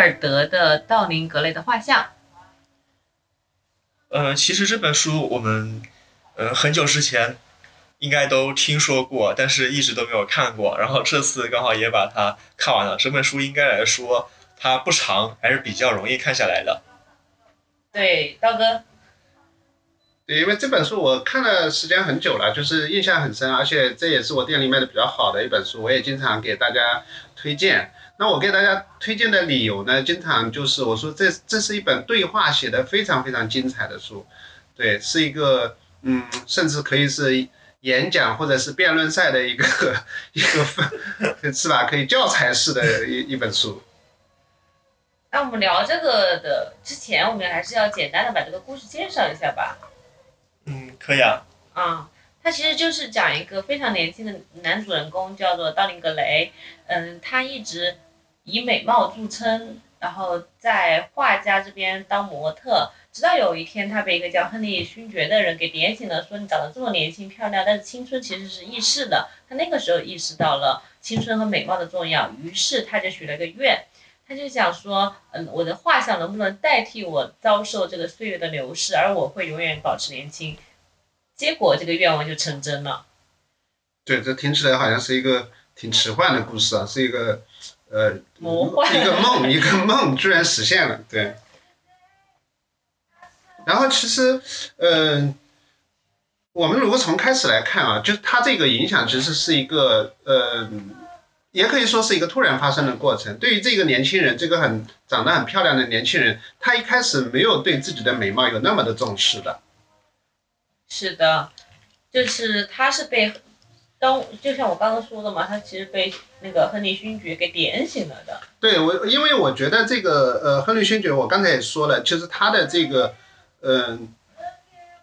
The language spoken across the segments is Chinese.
尔德的《道林格雷的画像》。呃，其实这本书我们呃很久之前应该都听说过，但是一直都没有看过。然后这次刚好也把它看完了。这本书应该来说它不长，还是比较容易看下来的。对，刀哥。对，因为这本书我看了时间很久了，就是印象很深，而且这也是我店里卖的比较好的一本书，我也经常给大家推荐。那我给大家推荐的理由呢，经常就是我说这这是一本对话写的非常非常精彩的书，对，是一个嗯，甚至可以是演讲或者是辩论赛的一个 一个是吧？可以教材式的一一本书。那我们聊这个的之前，我们还是要简单的把这个故事介绍一下吧。嗯，可以啊。啊，他其实就是讲一个非常年轻的男主人公，叫做道林格雷。嗯，他一直。以美貌著称，然后在画家这边当模特，直到有一天他被一个叫亨利勋爵的人给点醒了，说你长得这么年轻漂亮，但是青春其实是易逝的。他那个时候意识到了青春和美貌的重要，于是他就许了个愿，他就想说，嗯，我的画像能不能代替我遭受这个岁月的流逝，而我会永远保持年轻。结果这个愿望就成真了。对，这听起来好像是一个挺奇幻的故事啊，是一个。呃，一个梦，一个梦居然实现了，对。然后其实，嗯，我们如果从开始来看啊，就他这个影响其实是一个，呃，也可以说是一个突然发生的过程。对于这个年轻人，这个很长得很漂亮的年轻人，他一开始没有对自己的美貌有那么的重视的。是的，就是他是被。当就像我刚刚说的嘛，他其实被那个亨利勋爵给点醒了的。对我，因为我觉得这个呃，亨利勋爵，我刚才也说了，其实他的这个嗯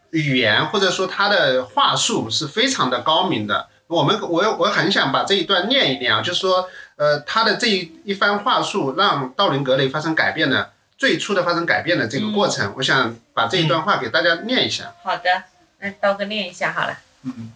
语言或者说他的话术是非常的高明的。我们我我很想把这一段念一念啊，就是说呃他的这一一番话术让道林格雷发生改变的最初的发生改变的这个过程，我想把这一段话给大家念一下。好的，那刀哥念一下好了。嗯。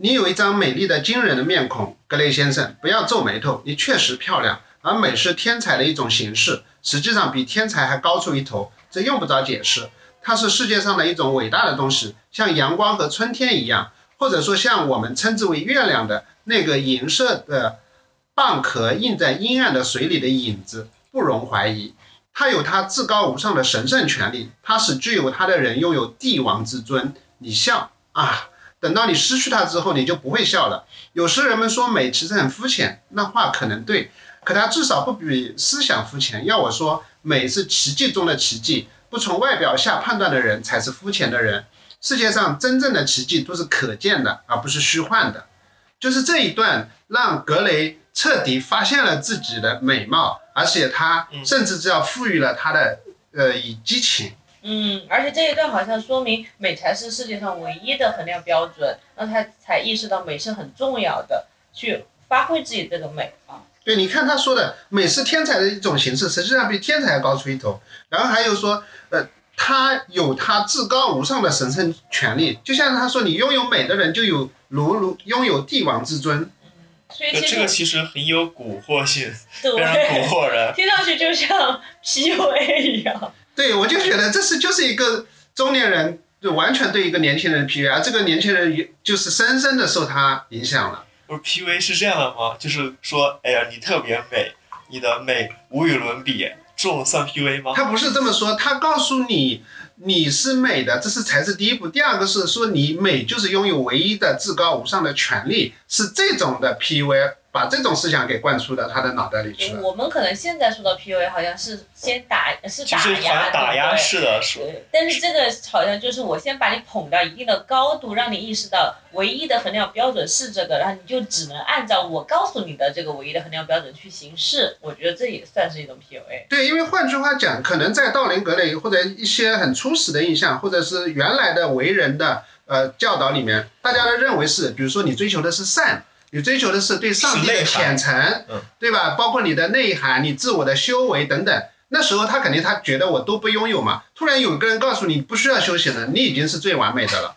你有一张美丽的、惊人的面孔，格雷先生，不要皱眉头。你确实漂亮，而美是天才的一种形式，实际上比天才还高出一头，这用不着解释。它是世界上的一种伟大的东西，像阳光和春天一样，或者说像我们称之为月亮的那个银色的蚌壳映在阴暗的水里的影子，不容怀疑。它有它至高无上的神圣权利，它使具有它的人拥有帝王之尊。你笑啊！等到你失去它之后，你就不会笑了。有时人们说美其实很肤浅，那话可能对，可它至少不比思想肤浅。要我说，美是奇迹中的奇迹，不从外表下判断的人才是肤浅的人。世界上真正的奇迹都是可见的，而不是虚幻的。就是这一段让格雷彻底发现了自己的美貌，而且他甚至只要赋予了他的呃以激情。嗯，而且这一段好像说明美才是世界上唯一的衡量标准，那他才意识到美是很重要的，去发挥自己这个美啊。对，你看他说的美是天才的一种形式，实际上比天才要高出一头。然后还有说，呃，他有他至高无上的神圣权利，就像他说，你拥有美的人就有如如拥有帝王之尊。嗯，所以这个其实很有蛊惑性，非常蛊惑人，听上去就像 PUA 一样。对，我就觉得这是就是一个中年人就完全对一个年轻人的 PUA，而这个年轻人就是深深的受他影响了。不是 PUA 是这样的吗？就是说，哎呀，你特别美，你的美无与伦比，这种算 PUA 吗？他不是这么说，他告诉你你是美的，这是才是第一步。第二个是说你美就是拥有唯一的至高无上的权利，是这种的 PUA。把这种思想给灌输到他的脑袋里去了。我们可能现在说到 PUA 好像是先打是打压，打压式的说。但是这个好像就是我先把你捧到一定的高度，让你意识到唯一的衡量标准是这个，然后你就只能按照我告诉你的这个唯一的衡量标准去行事。我觉得这也算是一种 PUA。对，因为换句话讲，可能在道林格雷或者一些很初始的印象，或者是原来的为人的呃教导里面，大家都认为是，比如说你追求的是善。你追求的是对上帝的虔诚，对吧？包括你的内涵、你自我的修为等等。那时候他肯定他觉得我都不拥有嘛。突然有个人告诉你不需要修行了，你已经是最完美的了，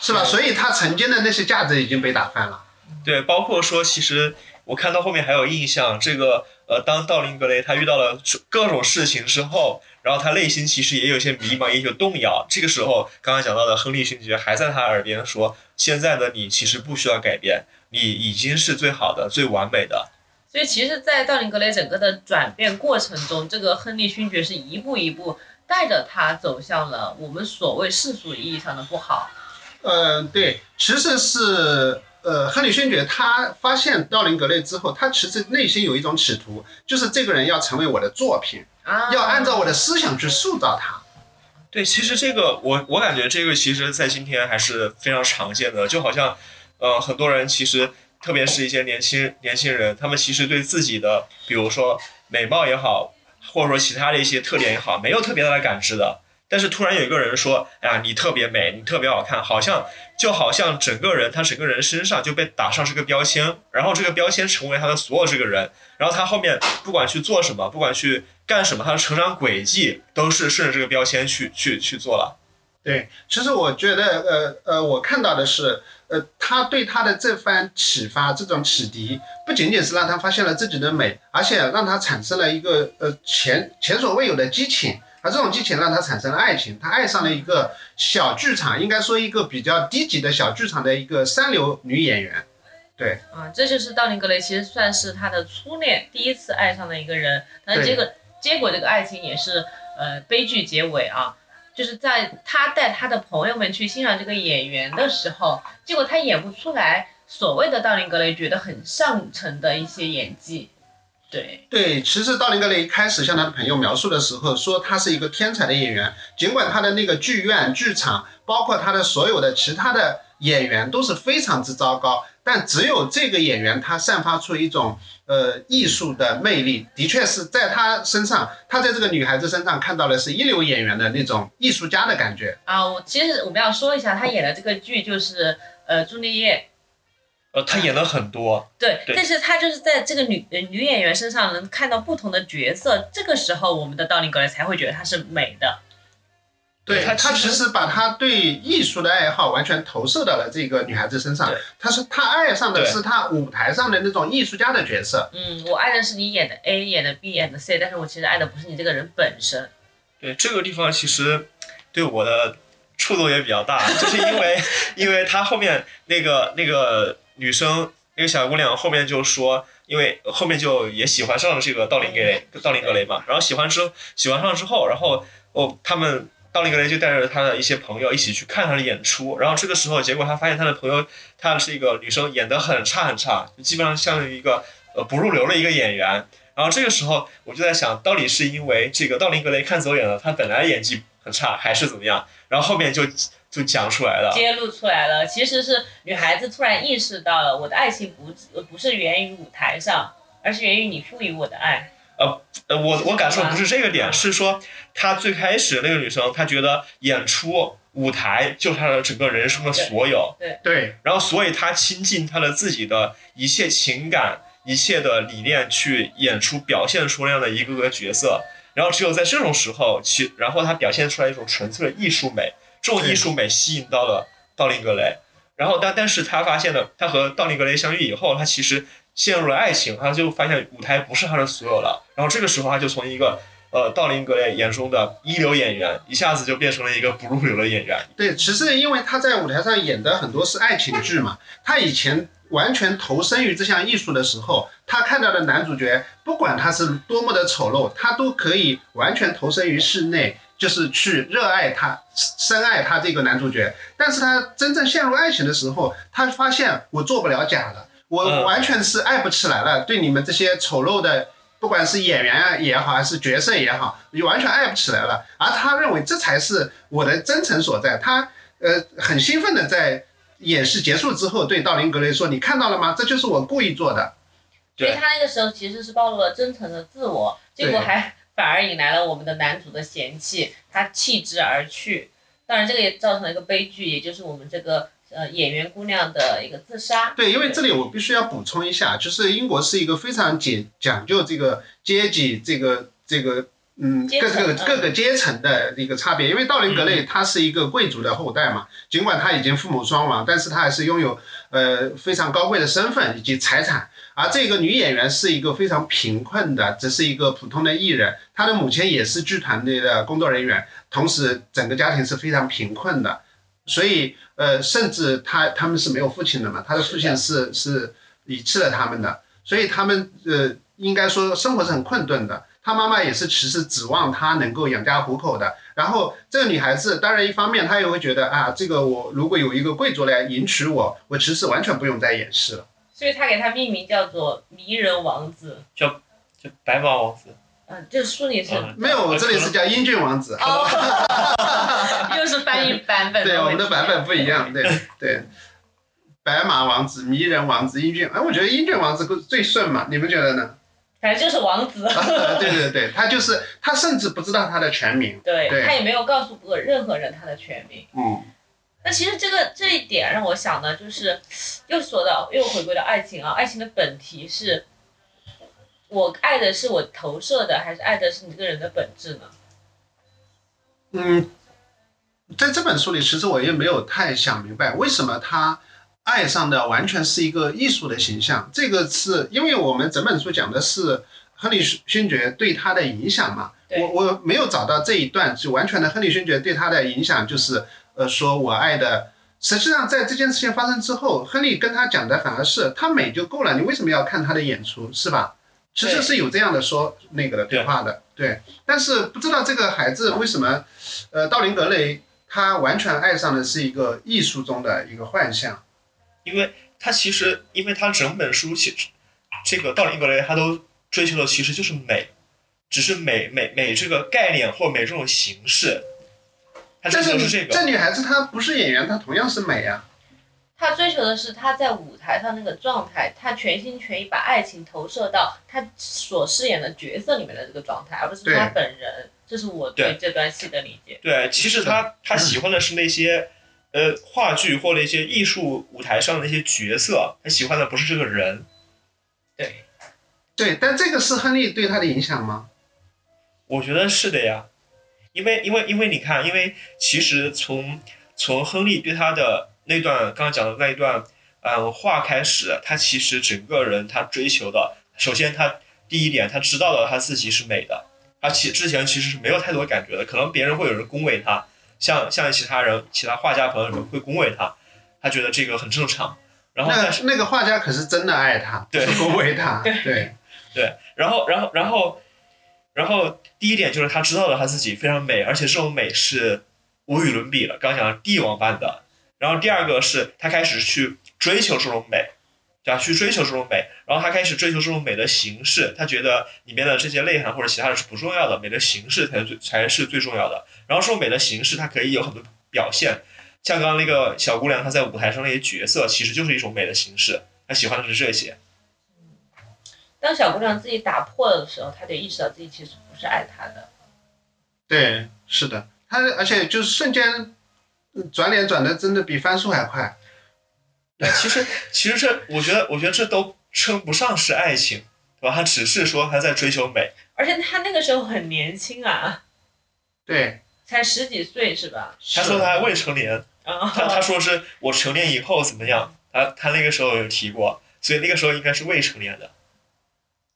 是吧？所以他曾经的那些价值已经被打翻了。对，包括说其实。我看到后面还有印象，这个呃，当道林格雷他遇到了各种事情之后，然后他内心其实也有些迷茫，也有动摇。这个时候，刚刚讲到的亨利勋爵还在他耳边说：“现在的你其实不需要改变，你已经是最好的、最完美的。”所以，其实，在道林格雷整个的转变过程中，这个亨利勋爵是一步一步带着他走向了我们所谓世俗意义上的不好。呃，对，其实是呃，亨利勋爵他发现道林格雷之后，他其实内心有一种企图，就是这个人要成为我的作品，啊，要按照我的思想去塑造他。对，其实这个我我感觉这个其实在今天还是非常常见的，就好像呃，很多人其实。特别是一些年轻年轻人，他们其实对自己的，比如说美貌也好，或者说其他的一些特点也好，没有特别大的感知的。但是突然有一个人说：“哎呀，你特别美，你特别好看。”好像就好像整个人他整个人身上就被打上这个标签，然后这个标签成为他的所有这个人，然后他后面不管去做什么，不管去干什么，他的成长轨迹都是顺着这个标签去去去做了。对，其实我觉得，呃呃，我看到的是。呃，他对他的这番启发，这种启迪，不仅仅是让他发现了自己的美，而且让他产生了一个呃前前所未有的激情，而这种激情让他产生了爱情，他爱上了一个小剧场，应该说一个比较低级的小剧场的一个三流女演员。对，啊，这就是道林格雷，其实算是他的初恋，第一次爱上的一个人，但是结果结果这个爱情也是呃悲剧结尾啊。就是在他带他的朋友们去欣赏这个演员的时候，结果他演不出来所谓的道林格雷觉得很上乘的一些演技。对对，其实道林格雷一开始向他的朋友描述的时候，说他是一个天才的演员，尽管他的那个剧院、剧场，包括他的所有的其他的演员都是非常之糟糕。但只有这个演员，他散发出一种呃艺术的魅力，的确是在她身上，她在这个女孩子身上看到的是一流演员的那种艺术家的感觉啊。我其实我们要说一下，她演的这个剧就是呃朱丽叶，呃，他演了很多，对，但是她就是在这个女女演员身上能看到不同的角色，这个时候我们的道林格雷才会觉得她是美的。对他，他其实把他对艺术的爱好完全投射到了这个女孩子身上。他说他爱上的是他舞台上的那种艺术家的角色。嗯，我爱的是你演的 A，演的 B，演的 C，但是我其实爱的不是你这个人本身。对这个地方，其实对我的触动也比较大，就是因为因为他后面那个那个女生那个小姑娘后面就说，因为后面就也喜欢上了这个道林格雷，道林格雷嘛。然后喜欢之喜欢上之后，然后哦他们。道林格雷就带着他的一些朋友一起去看他的演出，然后这个时候，结果他发现他的朋友，她是一个女生，演得很差很差，基本上像一个呃不入流的一个演员。然后这个时候，我就在想，到底是因为这个道林格雷看走眼了，他本来演技很差，还是怎么样？然后后面就就讲出来了，揭露出来了，其实是女孩子突然意识到了，我的爱情不不是源于舞台上，而是源于你赋予我的爱。呃呃，我我感受不是这个点，是说她最开始那个女生，她觉得演出舞台就是她的整个人生的所有，对。对，然后所以她倾尽她的自己的一切情感、一切的理念去演出，表现出那样的一个个角色，然后只有在这种时候，其然后她表现出来一种纯粹的艺术美，这种艺术美吸引到了道林格雷，然后但但是他发现了，他和道林格雷相遇以后，他其实。陷入了爱情，他就发现舞台不是他的所有了。然后这个时候，他就从一个呃道林格雷眼中的一流演员，一下子就变成了一个不入流的演员。对，其实因为他在舞台上演的很多是爱情剧嘛，他以前完全投身于这项艺术的时候，他看到的男主角，不管他是多么的丑陋，他都可以完全投身于室内，就是去热爱他、深爱他这个男主角。但是他真正陷入爱情的时候，他发现我做不了假了。我完全是爱不起来了，对你们这些丑陋的，不管是演员啊也好，还是角色也好，你完全爱不起来了。而他认为这才是我的真诚所在。他呃很兴奋的在演示结束之后对道林格雷说：“你看到了吗？这就是我故意做的。”所以他那个时候其实是暴露了真诚的自我，结果还反而引来了我们的男主的嫌弃，他弃之而去。当然这个也造成了一个悲剧，也就是我们这个。呃，演员姑娘的一个自杀。对，因为这里我必须要补充一下，就是英国是一个非常讲讲究这个阶级，这个这个嗯各个各个阶层的一个差别。因为道林格雷他是一个贵族的后代嘛，尽管他已经父母双亡，但是他还是拥有呃非常高贵的身份以及财产。而这个女演员是一个非常贫困的，只是一个普通的艺人，她的母亲也是剧团队的工作人员，同时整个家庭是非常贫困的，所以呃，甚至他他们是没有父亲的嘛，他的父亲是是遗弃了他们的，所以他们呃应该说生活是很困顿的。他妈妈也是其实指望他能够养家糊口的。然后这个女孩子，当然一方面她也会觉得啊，这个我如果有一个贵族来迎娶我，我其实完全不用再掩饰了。所以他给他命名叫做迷人王子。叫叫白马王子，嗯，这书里是嗯没有，我这里是叫英俊王子。哦，又是翻译版本。对，我们的版本不一样。对对，白马王子、迷人王子、英俊，哎，我觉得英俊王子最顺嘛，你们觉得呢？反正就是王子。啊对对对，他就是他，甚至不知道他的全名。对对他也没有告诉过任何人他的全名。嗯，那其实这个这一点让我想呢就是，又说到又回归到爱情啊，爱情的本体是，我爱的是我投射的，还是爱的是你这个人的本质呢？嗯，在这本书里，其实我也没有太想明白，为什么他爱上的完全是一个艺术的形象。这个是因为我们整本书讲的是亨利勋爵对他的影响嘛。我我没有找到这一段，就完全的亨利勋爵对他的影响就是，呃，说我爱的。实际上，在这件事情发生之后，亨利跟他讲的反而是他美就够了，你为什么要看他的演出，是吧？其实是有这样的说那个的对话的，对。但是不知道这个孩子为什么，呃，道林格雷他完全爱上的是一个艺术中的一个幻象。因为他其实，因为他整本书其实这个道林格雷他都追求的其实就是美，只是美美美这个概念或美这种形式，这个。这女孩子她不是演员，她同样是美啊。他追求的是他在舞台上那个状态，他全心全意把爱情投射到他所饰演的角色里面的这个状态，而不是他本人。这是我对对这段戏的理解。对，其实他他喜欢的是那些呃话剧或者一些艺术舞台上的一些角色，他喜欢的不是这个人。对，对，但这个是亨利对他的影响吗？我觉得是的呀，因为因为因为你看，因为其实从从亨利对他的那段刚刚讲的那一段嗯话开始，他其实整个人他追求的，首先他第一点他知道了他自己是美的，他其之前其实是没有太多感觉的，可能别人会有人恭维他，像像其他人其他画家朋友们会恭维他，他觉得这个很正常，然后那那个画家可是真的爱他，对恭维他。对对对，然后，然后，然后，然后，第一点就是他知道了他自己非常美，而且这种美是无与伦比的，刚刚讲帝王般的。然后第二个是他开始去追求这种美，对吧？去追求这种美，然后他开始追求这种美的形式，他觉得里面的这些内涵或者其他的是不重要的，美的形式才是最才是最重要的。然后这种美的形式，它可以有很多表现，像刚刚那个小姑娘，她在舞台上那些角色，其实就是一种美的形式，她喜欢的是这些。当小姑娘自己打破的时候，她就意识到自己其实不是爱他的。对，是的，她而且就是瞬间嗯转脸转的真的比翻书还快。其实其实这，我觉得，我觉得这都称不上是爱情，对吧？他只是说他在追求美，而且他那个时候很年轻啊，对，才十几岁是吧？他说他还未成年，啊，他他说是我成年以后怎么样，他他那个时候有提过，所以那个时候应该是未成年的。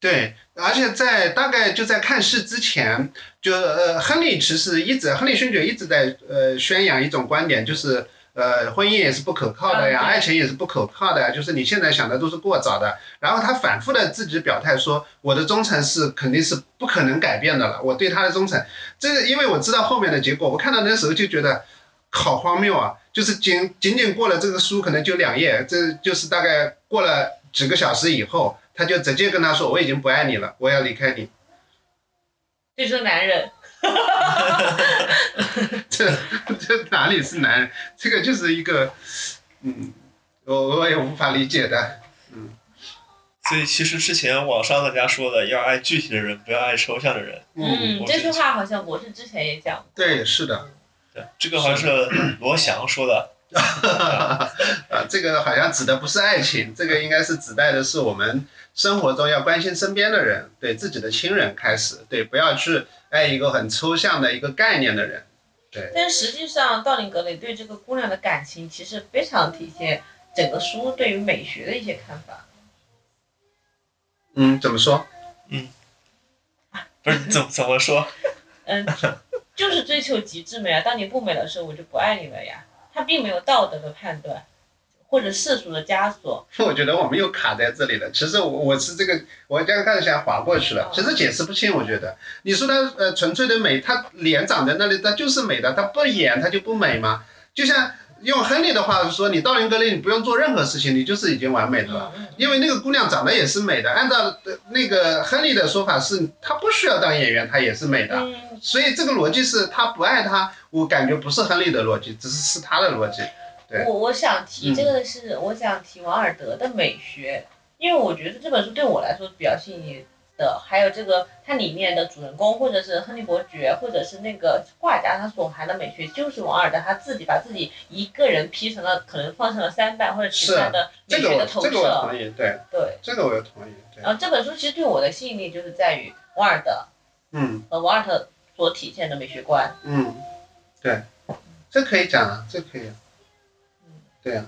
对，而且在大概就在看戏之前，就呃，亨利其实一直，亨利勋爵一直在呃宣扬一种观点，就是呃，婚姻也是不可靠的呀，爱情也是不可靠的呀，就是你现在想的都是过早的。然后他反复的自己表态说，我的忠诚是肯定是不可能改变的了，我对他的忠诚，这个因为我知道后面的结果，我看到那时候就觉得好荒谬啊，就是仅仅仅过了这个书可能就两页，这就是大概过了几个小时以后。他就直接跟他说：“我已经不爱你了，我要离开你。这就是男人。这” 这哪里是男人？这个就是一个，嗯，我我也无法理解的。嗯所以其实之前网上大家说的要爱具体的人，不要爱抽象的人。嗯，这句话好像我是之前也讲过。对，是的，对，这个好像是罗翔说的。啊，这个好像指的不是爱情，这个应该是指代的是我们生活中要关心身边的人，对自己的亲人开始，对，不要去爱一个很抽象的一个概念的人。对，但实际上，道林格雷对这个姑娘的感情其实非常体现整个书对于美学的一些看法。嗯，怎么说？嗯不是怎怎么说？嗯，就是追求极致美啊！当你不美的时候，我就不爱你了呀。他并没有道德的判断，或者世俗的枷锁。我觉得我们又卡在这里了。其实我我是这个，我刚开始想划过去了，其实解释不清。我觉得你说他呃纯粹的美，他脸长在那里，他就是美的，他不演他就不美吗？就像用亨利的话说，你到林格雷你不用做任何事情，你就是已经完美的了。嗯因为那个姑娘长得也是美的，按照呃那个亨利的说法是，她不需要当演员，她也是美的。嗯，所以这个逻辑是他不爱她，我感觉不是亨利的逻辑，只是是他的逻辑。对我我想提嗯这个是，我想提王尔德的美学，因为我觉得这本书对我来说比较吸引力的，还有这个它里面的主人公，或者是亨利伯爵，或者是那个画家，他所含的美学，就是王尔德他自己把自己一个人劈成了，可能放成了三瓣或者其他的美学的投这个我射。同意，对，对，这个我也同意，对，然后这本书其实对我的吸引力就是在于王尔德嗯和王尔德所体现的美学观。嗯，对，这可以讲啊，这可以啊，对啊，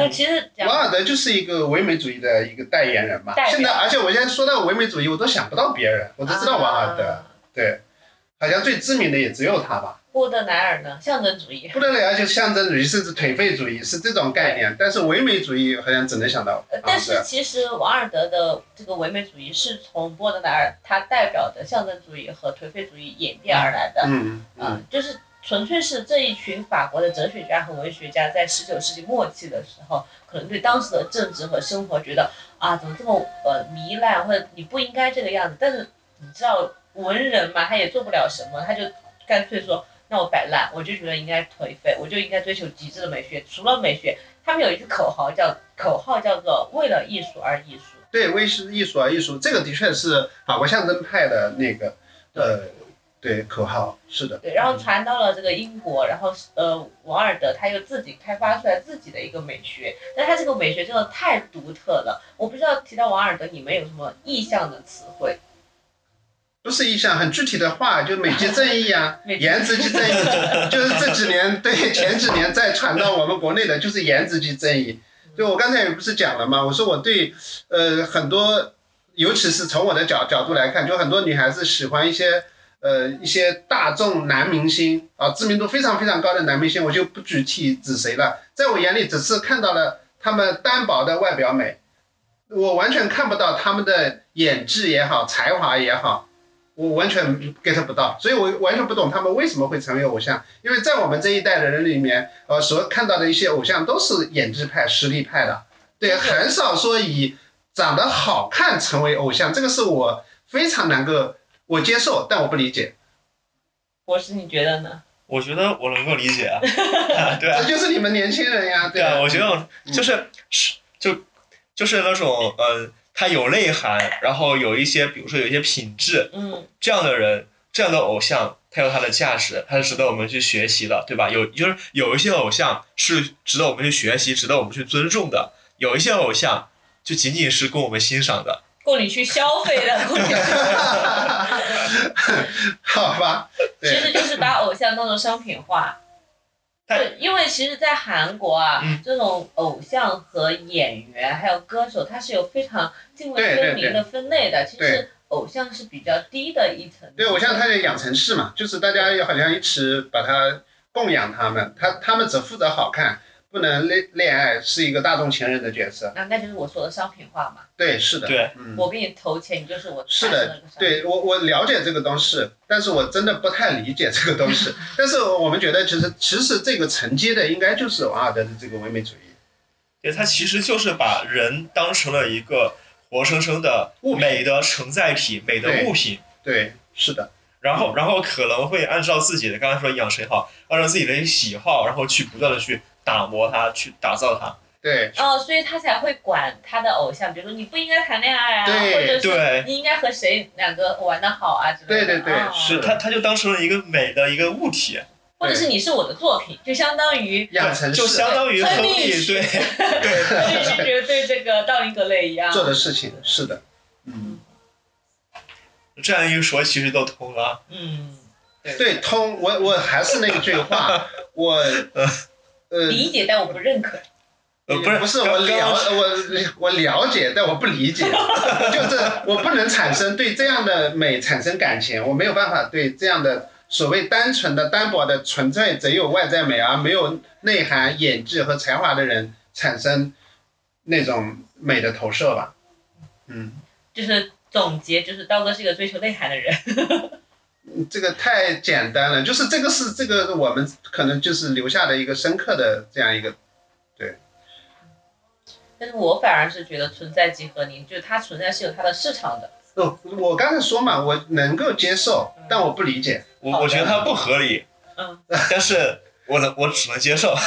那其实王尔德就是一个唯美主义的一个代言人嘛。现在，而且我现在说到唯美主义，我都想不到别人，我都知道王尔德，啊对，好像最知名的也只有他吧。波德莱尔呢，象征主义。布德莱尔就象征主义，甚至颓废主义是这种概念，但是唯美主义好像只能想到但。是其实王尔德的这个唯美主义是从波德莱尔他代表的象征主义和颓废主义演变而来的，嗯嗯嗯，就是纯粹是这一群法国的哲学家和文学家在十九世纪末期的时候，可能对当时的政治和生活觉得啊，怎么这么呃糜烂，或者你不应该这个样子。但是你知道文人嘛，他也做不了什么，他就干脆说，那我摆烂，我就觉得应该颓废，我就应该追求极致的美学。除了美学，他们有一句口号叫口号叫做为了艺术而艺术。对，为是艺术而艺术，这个的确是法国象征派的那个呃，对口号，是的。对，然后传到了这个英国，然后呃，王尔德他又自己开发出来自己的一个美学，但他这个美学真的太独特了。我不知道提到王尔德，你们有什么意向的词汇？不是意向，很具体的话，就美籍正义啊，颜值即正义，就是这几年对前几年再传到我们国内的，就是颜值即正义。就我刚才也不是讲了嘛？我说我对呃很多，尤其是从我的角角度来看，就很多女孩子喜欢一些呃一些大众男明星啊，知名度非常非常高的男明星，我就不具体指谁了。在我眼里，只是看到了他们单薄的外表美，我完全看不到他们的演技也好，才华也好。我完全 get 不到，所以我完全不懂他们为什么会成为偶像。因为在我们这一代的人里面，呃，所看到的一些偶像都是演技派、实力派的，对，很少说以长得好看成为偶像，这个是我非常能够我接受，但我不理解。博士，你觉得呢？我觉得我能够理解啊，对啊这，就是你们年轻人呀，对啊，吧？我觉得就是是就就是那种呃，他有内涵，然后有一些比如说有一些品质，嗯，这样的人，这样的偶像，他有他的价值，他是值得我们去学习的，对吧？有就是有一些偶像是值得我们去学习，值得我们去尊重的，有一些偶像就仅仅是供我们欣赏的。供你去消费的，好吧，其，实就是把偶像当成商品化。对，因为其实，在韩国啊，嗯这种偶像和演员还有歌手，他是有非常泾渭分明的分类的。其实偶像是比较低的一层。对，偶像他的养成式嘛，就是大家好像一起把他供养他们，他他们只负责好看，不能恋恋爱，是一个大众情人的角色。那那就是我说的商品化嘛。对，是的，对，嗯。我给你投钱，你就是我是的。对我我了解这个东西，但是我真的不太理解这个东西。但是我们觉得，其实其实这个承接的应该就是王尔德的这个唯美主义。对，他其实就是把人当成了一个活生生的物美的承载体、美的物品。对，是的，然后，然后可能会按照自己的刚才说养谁好，按照自己的喜好，然后去不断的去打磨他，去打造他。对。哦，所以他才会管他的偶像，比如说你不应该谈恋爱啊，对。或者是对。你应该和谁两个玩的好啊之类的。对对对。哦。是他他就当成了一个美的一个物体，或者是你是我的作品，就相当于养成就相当于亨亨利利对。对亨利勋爵对这个道林格雷一样。做的事情，是的，嗯，这样一说，其实都通了。嗯，对，通我我还是那句话，我呃理解，但我不认可。呃，不是不是我了刚我我了解，但我不理解，就是我不能产生对这样的美产生感情，我没有办法对这样的所谓单纯的、单薄的、纯粹只有外在美而没有内涵、演技和才华的人产生那种美的投射吧。嗯，就是总结，就是刀哥是一个追求内涵的人。这个太简单了，就是这个是这个我们可能就是留下的一个深刻的这样一个对但是我反而是觉得存在即合理，就是它存在是有它的市场的。哦，我刚才说嘛，我能够接受，但我不理解。我我觉得它不合理，嗯，但是我能我只能接受。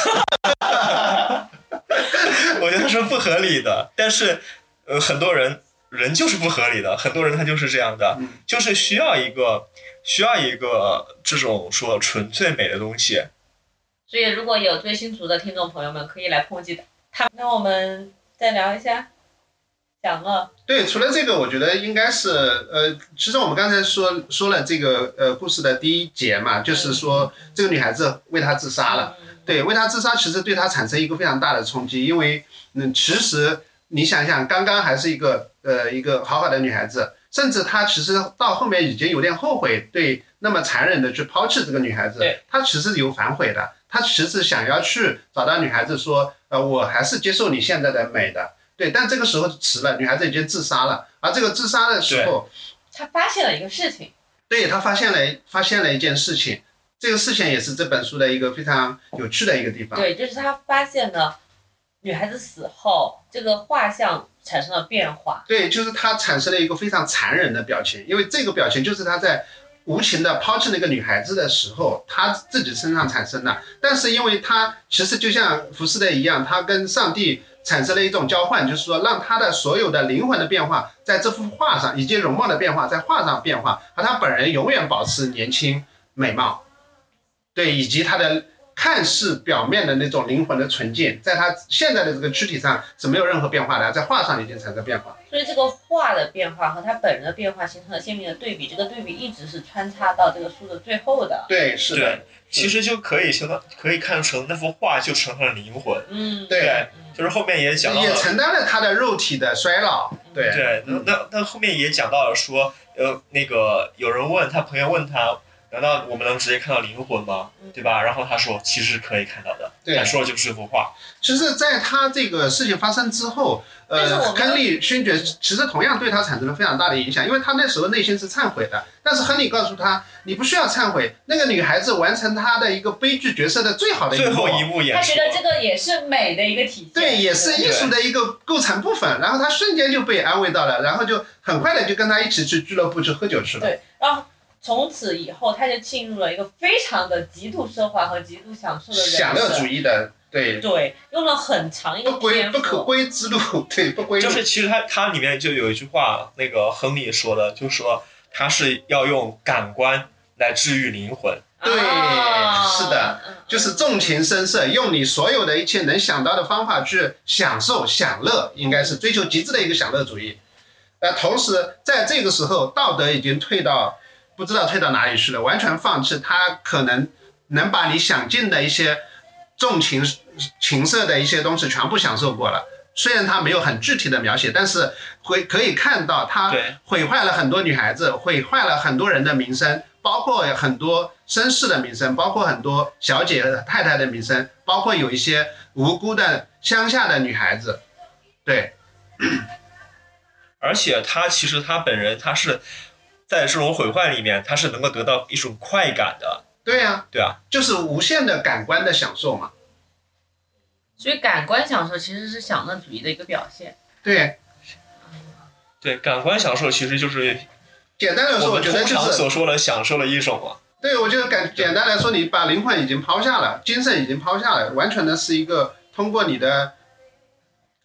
我觉得它是不合理的，但是呃，很多人人就是不合理的，很多人他就是这样的，嗯就是需要一个需要一个这种说纯粹美的东西。所以如果有追星族的听众朋友们，可以来抨击他。那我们再聊一下享乐。对，除了这个，我觉得应该是呃，其实我们刚才说说了这个呃故事的第一节嘛，就是说这个女孩子为他自杀了。嗯对，为他自杀其实对他产生一个非常大的冲击，因为嗯，其实你想想，刚刚还是一个呃一个好好的女孩子，甚至他其实到后面已经有点后悔，对那么残忍的去抛弃这个女孩子他，其实有反悔的，他其实想要去找到女孩子说，呃，我还是接受你现在的美的，对，但这个时候迟了，女孩子已经自杀了，而这个自杀的时候，他发现了一个事情，对他发现了发现了一件事情，这个事情也是这本书的一个非常有趣的一个地方。对，就是他发现了女孩子死后这个画像产生了变化。对，就是他产生了一个非常残忍的表情，因为这个表情就是他在无情的抛弃那个女孩子的时候，他自己身上产生的。但是因为他其实就像浮士德一样，他跟上帝产生了一种交换，就是说让他的所有的灵魂的变化在这幅画上，以及容貌的变化在画上变化，而他本人永远保持年轻美貌。对，以及他的看似表面的那种灵魂的纯净，在他现在的这个躯体上是没有任何变化的，在画上已经产生变化。所以这个画的变化和他本人的变化形成了鲜明的对比，这个对比一直是穿插到这个书的最后的。对，是的，其实就可以相当可以看成那幅画就成了灵魂。嗯，对嗯就是后面也讲到了，也承担了他的肉体的衰老。对，对，那那那后面也讲到了说，呃，那个有人问他朋友问他，难道我们能直接看到灵魂吗？嗯对吧？然后他说其实是可以看到的，对他说的就是这幅画。其实，在他这个事情发生之后，呃，亨利勋爵其实同样对他产生了非常大的影响，因为他那时候内心是忏悔的，但是亨利告诉他，你不需要忏悔，那个女孩子完成她的一个悲剧角色的最好的一幕最后一幕演他觉，得这个也是美的一个体现。对，也是艺术的一个构成部分。然后他瞬间就被安慰到了，然后就很快的就跟他一起去俱乐部去喝酒去了。对，然后从此以后，他就进入了一个非常的极度奢华和极度享受的人生。享乐主义的，对，对，用了很长一个不归不可。归之路，对，不归。就是其实他他里面就有一句话，那个亨利说的，就说他是要用感官来治愈灵魂。对啊是的，嗯就是纵情声色，用你所有的一切能想到的方法去享受享乐，应该是追求极致的一个享乐主义。那，同时在这个时候，道德已经退到不知道退到哪里去了，完全放弃他可能能把你想尽的一些重情情色的一些东西全部享受过了。虽然他没有很具体的描写，但是会可以看到他毁坏了很多女孩子，毁坏了很多人的名声，包括很多绅士的名声，包括很多小姐太太的名声，包括有一些无辜的乡下的女孩子。对，而且他其实他本人他是在这种毁坏里面，他是能够得到一种快感的，对呀、对啊，就是无限的感官的享受嘛。所以感官享受其实是享乐主义的一个表现。对，对，感官享受其实就是简单的说，我觉得就是，通常所说的享受的一种嘛。对我觉得感简单来说，你把灵魂已经抛下了，精神已经抛下了，完全的是一个通过你的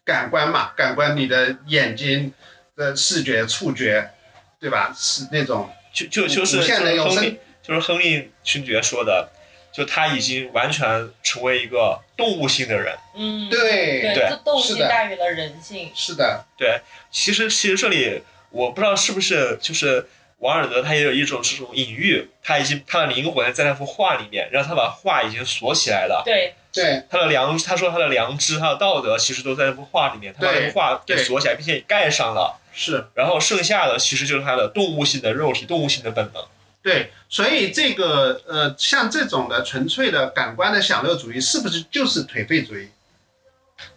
感官嘛，感官你的眼睛的视觉、触觉，对吧？是那种就就就是无限的用身就是亨利，就是亨利勋爵说的，就他已经完全成为一个动物性的人。嗯，对对，动性是的大于了人性。是的，对其实其实这里我不知道是不是就是王尔德他也有一种这种隐喻，他已经他的灵魂在那幅画里面，然后他把画已经锁起来了，对，对他的良，他说他的良知、他的道德，其实都在那幅画里面。他把那幅画给锁起来，并且盖上了。是。然后剩下的其实就是他的动物性的肉体、动物性的本能。对，所以这个呃，像这种的纯粹的感官的享乐主义，是不是就是颓废主义？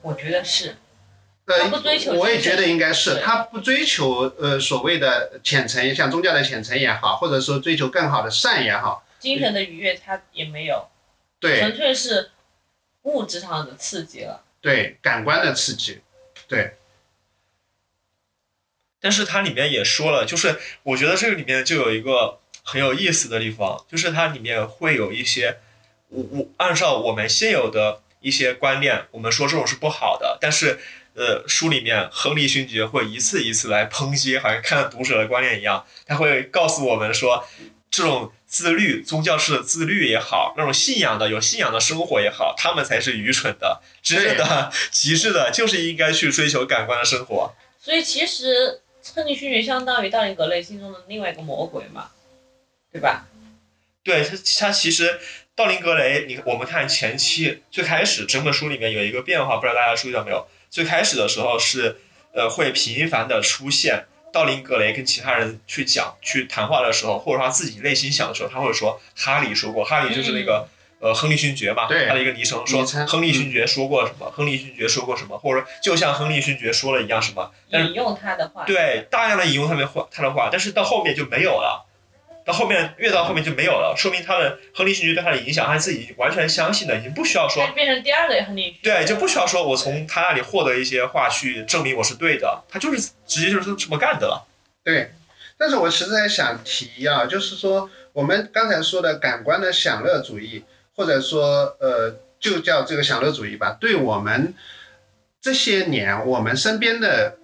我觉得是。呃不追求，我也觉得应该是，他不追求呃所谓的浅层，像宗教的浅层也好，或者说追求更好的善也好，精神的愉悦他也没有，对纯粹是物质上的刺激了。对，感官的刺激，对但是它里面也说了，就是我觉得这个里面就有一个很有意思的地方，就是它里面会有一些，我我按照我们现有的一些观念，我们说这种是不好的，但是呃书里面亨利勋爵会一次一次来抨击，好像看读者的观念一样，他会告诉我们说，这种自律宗教式的自律也好，那种信仰的有信仰的生活也好，他们才是愚蠢的，真正的极致的就是应该去追求感官的生活。所以其实亨利勋爵相当于道林格雷心中的另外一个魔鬼嘛，对吧？对他，他其实道林格雷，你我们看前期最开始整本书里面有一个变化，不知道大家注意到没有？最开始的时候是呃会频繁的出现道林格雷跟其他人去讲去谈话的时候，或者说他自己内心想的时候，他会说哈利说过，哈利就是那个。呃，亨利勋爵嘛，对他的一个昵称，说亨利勋爵说过什么，亨利勋爵说过什么，或者说就像亨利勋爵说了一样什么，但是引用他的话，对，大量的引用他的话，他的话，但是到后面就没有了，到后面越到后面就没有了，说明他的亨利勋爵对他的影响，他自己完全相信的，已经不需要说变成第二个亨利勋爵对，就不需要说我从他那里获得一些话去证明我是对的，他就是直接就是这么干的了。对。但是我实在想提啊，就是说我们刚才说的感官的享乐主义。或者说，呃，就叫这个享乐主义吧，对我们这些年我们身边的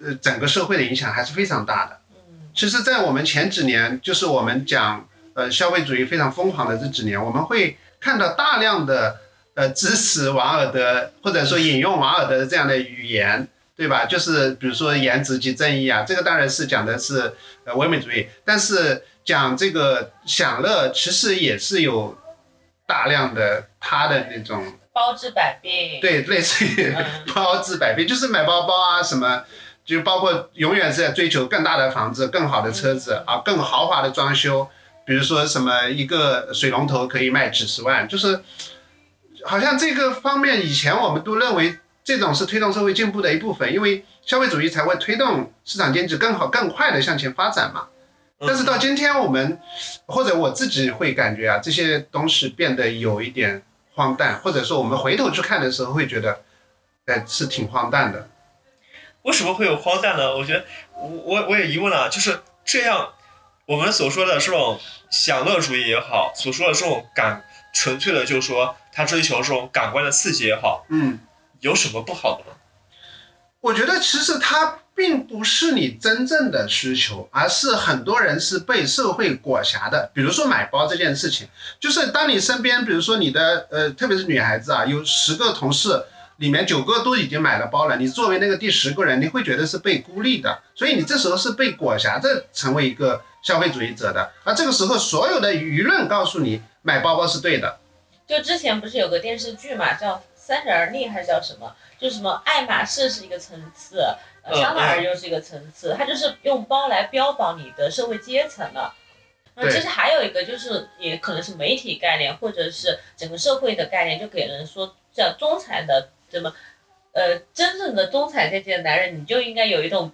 呃整个社会的影响还是非常大的。嗯，其实，在我们前几年，就是我们讲呃消费主义非常疯狂的这几年，我们会看到大量的呃支持瓦尔德或者说引用瓦尔德的这样的语言，对吧？就是比如说颜值即正义啊，这个当然是讲的是呃唯美主义，但是讲这个享乐其实也是有。大量的他的那种包治百病，对，类似于嗯 包治百病，就是买包包啊什么，就包括永远是在追求更大的房子、更好的车子啊、更豪华的装修，比如说什么一个水龙头可以卖几十万，就是好像这个方面以前我们都认为这种是推动社会进步的一部分，因为消费主义才会推动市场经济更好、更快的向前发展嘛。但是到今天，我们或者我自己会感觉啊，这些东西变得有一点荒诞，或者说我们回头去看的时候会觉得，哎，是挺荒诞的。为什么会有荒诞呢？我觉得我我我也疑问了，就是这样，我们所说的这种享乐主义也好，所说的这种感纯粹的，就是说他追求这种感官的刺激也好，嗯，有什么不好的呢？我觉得其实它并不是你真正的需求，而是很多人是被社会裹挟的。比如说买包这件事情，就是当你身边，比如说你的呃，特别是女孩子啊，有十个同事。里面九个都已经买了包了，你作为那个第十个人，你会觉得是被孤立的，所以你这时候是被裹挟着成为一个消费主义者的。而这个时候，所有的舆论告诉你买包包是对的。就之前不是有个电视剧嘛，叫《三十而立》还是叫什么？就什么爱马仕是一个层次，呃，香奈儿又是一个层次，它就是用包来标榜你的社会阶层了。那其实还有一个就是，也可能是媒体概念，或者是整个社会的概念，就给人说叫中产的。怎么？呃，真正的中产阶级的男人，你就应该有一栋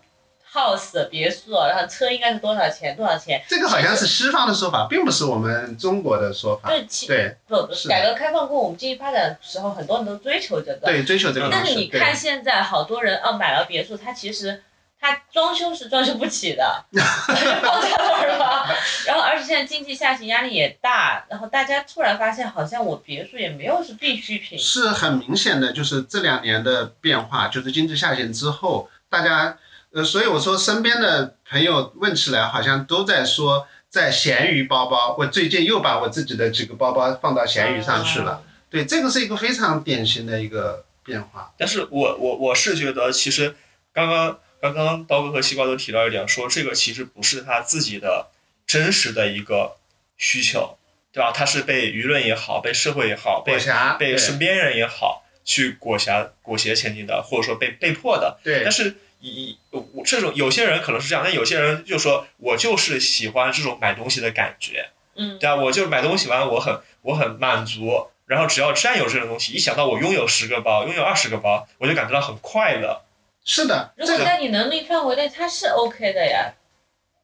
house 别墅，然后车应该是多少钱？多少钱？这个好像是西方的说法，并不是我们中国的说法。对，其对，不，是改革开放过，我们经济发展的时候，很多人都追求这个。对，追求这个。但是你看现在，好多人哦买了别墅，他其实他装修是装修不起的，放在那儿了。然后，而且现在经济下行压力也大，然后大家突然发现，好像我别墅也没有是必需品。是很明显的，就是这两年的变化，就是经济下行之后，大家呃，所以我说身边的朋友问起来，好像都在说在闲鱼包包。我最近又把我自己的几个包包放到闲鱼上去了。对，这个是一个非常典型的一个变化。但是我我我是觉得，其实刚刚刚刚刀哥和西瓜都提到一点，说这个其实不是他自己的真实的一个需求，对吧？他是被舆论也好，被社会也好，被被身边人也好去裹挟裹挟前进的，或者说被被迫的。对但是以我这种有些人可能是这样，但有些人就说我就是喜欢这种买东西的感觉，嗯，对啊，我就是买东西完我很我很满足，然后只要占有这种东西，一想到我拥有十个包，拥有二十个包，我就感觉到很快乐。是的，如果在你能力范围内，它是 OK 的呀。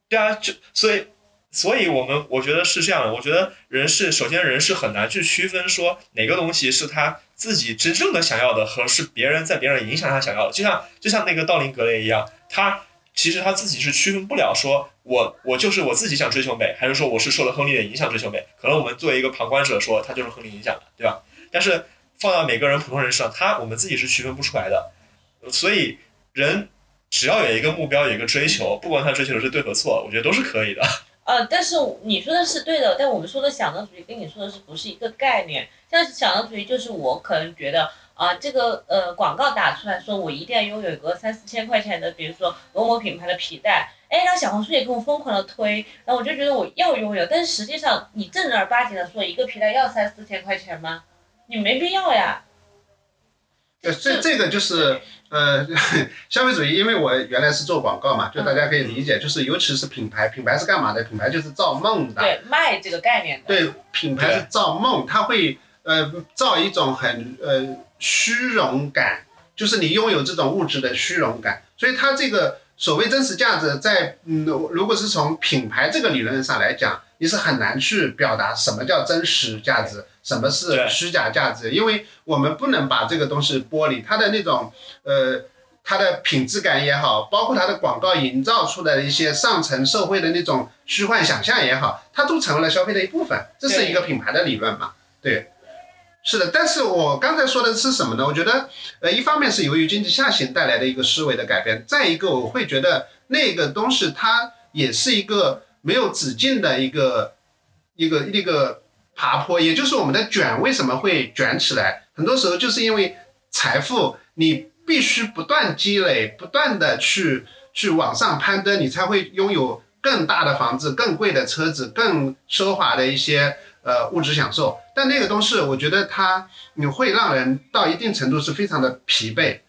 对啊，就所以，所以我们我觉得是这样的。我觉得人是首先人是很难去区分说哪个东西是他自己真正的想要的，和是别人在别人影响下想要的。就像就像那个道林格雷一样，他其实他自己是区分不了，说我我就是我自己想追求美，还是说我是受了亨利的影响追求美。可能我们作为一个旁观者说他就是亨利影响的，对吧？但是放到每个人普通人身上，他我们自己是区分不出来的。所以人只要有一个目标，有一个追求，不管他追求的是对和错，我觉得都是可以的。呃，但是你说的是对的，但我们说的享乐主义跟你说的是不是一个概念？像享乐主义就是我可能觉得啊、这个呃广告打出来说我一定要拥有一个三四千块钱的，比如说某某品牌的皮带，哎，然后小红书也跟我疯狂的推，然后我就觉得我要拥有，但实际上你正儿八经的说一个皮带要三四千块钱吗？你没必要呀。呃，这这个就是 呃，消费主义，因为我原来是做广告嘛，就大家可以理解，就是尤其是品牌，品牌是干嘛的？品牌就是造梦的，对卖这个概念的，对，品牌是造梦，它会呃造一种很呃虚荣感，就是你拥有这种物质的虚荣感，所以它这个所谓真实价值在，嗯，如果是从品牌这个理论上来讲，你是很难去表达什么叫真实价值，什么是虚假价值，因为我们不能把这个东西剥离它的那种呃。它的品质感也好，包括它的广告营造出来的一些上层社会的那种虚幻想象也好，它都成为了消费的一部分。这是一个品牌的理论嘛？对，是的。但是我刚才说的是什么呢？我觉得，呃，一方面是由于经济下行带来的一个思维的改变，再一个我会觉得那个东西它也是一个没有止境的一个一个一个爬坡，也就是我们的卷为什么会卷起来，很多时候就是因为财富你。必须不断积累，不断的去去往上攀登，你才会拥有更大的房子、更贵的车子、更奢华的一些呃物质享受。但那个东西，我觉得它你会让人到一定程度是非常的疲惫，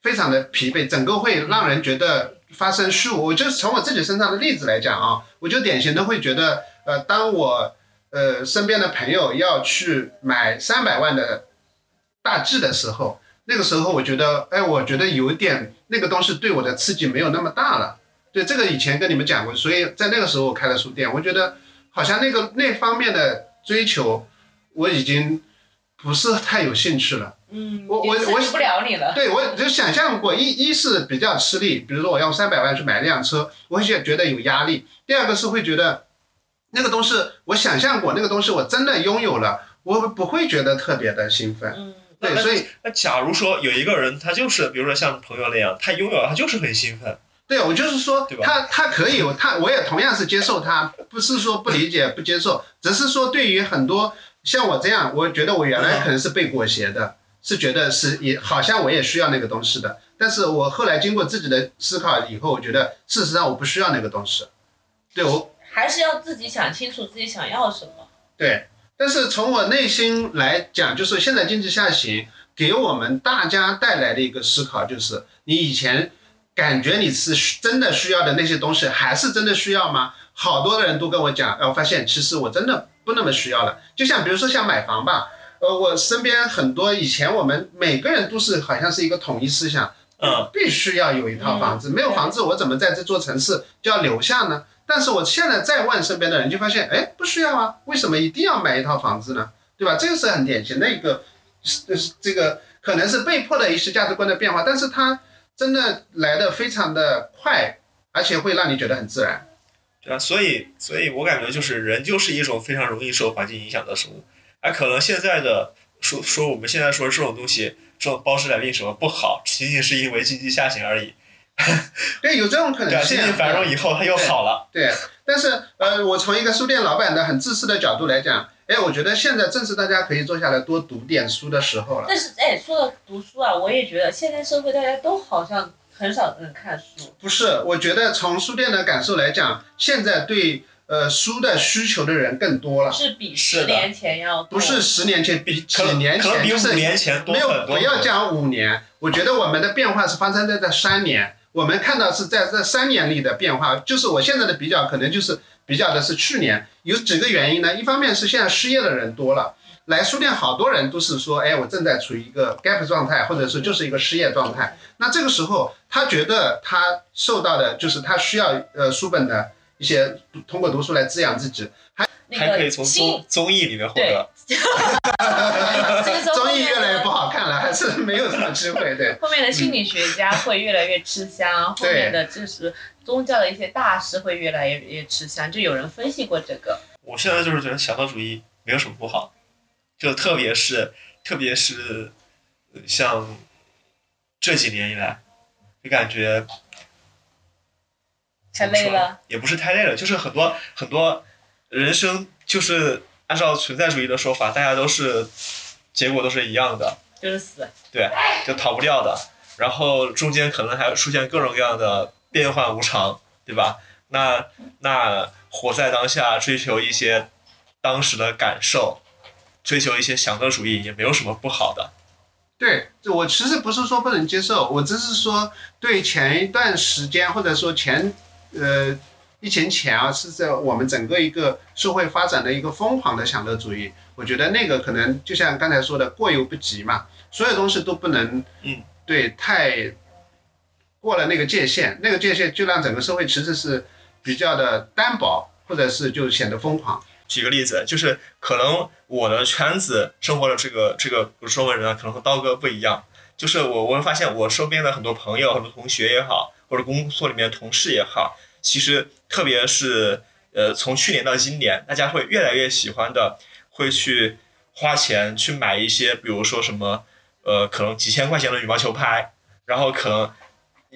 非常的疲惫，整个会让人觉得发生虚无。我就是从我自己身上的例子来讲啊，我就典型的会觉得，呃，当我呃身边的朋友要去买三百万的大 G 的时候。那个时候我觉得，哎，我觉得有点那个东西对我的刺激没有那么大了。对，这个以前跟你们讲过，所以在那个时候我开了书店，我觉得好像那个那方面的追求我已经不是太有兴趣了。嗯，我我我不了你了。对，我就想象过，一一是比较吃力，比如说我要三百万去买一辆车，我会觉觉得有压力；第二个是会觉得那个东西我想象过，那个东西我真的拥有了，我不会觉得特别的兴奋。嗯，对，所以那假如说有一个人，他就是比如说像朋友那样，他拥有了，他就是很兴奋，对我就是说对吧他他可以，他我也同样是接受他，不是说不理解不接受，只是说对于很多像我这样，我觉得我原来可能是被裹挟的，是觉得是也好像我也需要那个东西的，但是我后来经过自己的思考以后，我觉得事实上我不需要那个东西，对我还是要自己想清楚自己想要什么。对，但是从我内心来讲，就是现在经济下行给我们大家带来的一个思考，就是你以前感觉你是真的需要的那些东西，还是真的需要吗？好多人都跟我讲，哎，我发现其实我真的不那么需要了。就像比如说像买房吧，呃，我身边很多以前我们每个人都是好像是一个统一思想，嗯，必须要有一套房子，没有房子我怎么在这座城市就要留下呢？但是我现在再问身边的人，就发现，哎，不需要啊，为什么一定要买一套房子呢？对吧？这个是很典型的一个，是是这个可能是被迫的一些价值观的变化，但是它真的来的非常的快，而且会让你觉得很自然。对啊，所以所以我感觉就是人就是一种非常容易受环境影响的生物，而可能现在的说说我们现在说这种东西，这种包治百病什么不好，仅仅是因为经济下行而已。对，有这种可能性啊。经济繁荣以后它又好了。对，但是呃，我从一个书店老板的很自私的角度来讲，哎，我觉得现在正是大家可以坐下来多读点书的时候了。但是哎，说到读书啊，我也觉得现在社会大家都好像很少人看书。不是，我觉得从书店的感受来讲，现在对呃书的需求的人更多了，是比十年前要多不是十年前，比几年可能比五年前多没有很多。不要讲五年，我觉得我们的变化是发生在这三年。我们看到是在这三年里的变化，就是我现在的比较，可能就是比较的是去年，有几个原因呢？一方面是现在失业的人多了，来书店好多人都是说，哎，我正在处于一个 gap 状态，或者是就是一个失业状态。那这个时候，他觉得他受到的就是他需要呃书本的一些通过读书来滋养自己，还还可以从综综艺里面获对得。综艺越来越不好看了，还是没有什么机会。对，后面的心理学家会越来越吃香，后面的就是宗教的一些大师会越来越越吃香，就有人分析过这个。我现在就是觉得享乐主义没有什么不好，就特别是特别是呃像这几年以来，就感觉太累了，也不是太累了，就是很多很多人生就是按照存在主义的说法，大家都是结果都是一样的，就是死。对就逃不掉的。然后中间可能还出现各种各样的变幻无常，对吧？那那活在当下，追求一些当时的感受，追求一些享乐主义，也没有什么不好的。对，这我其实不是说不能接受，我只是说对前一段时间或者说前呃疫情前啊，是在我们整个一个社会发展的一个疯狂的享乐主义，我觉得那个可能就像刚才说的过犹不及嘛，所有东西都不能嗯对太过了那个界限，那个界限就让整个社会其实是比较的单薄，或者是就显得疯狂。举个例子，就是可能我的圈子生活的这个这个不是中国人啊，可能和刀哥不一样。就是我我会发现我身边的很多朋友、很多同学也好，或者工作里面的同事也好，其实特别是呃从去年到今年，大家会越来越喜欢的，会去花钱去买一些，比如说什么呃可能几千块钱的羽毛球拍，然后可能。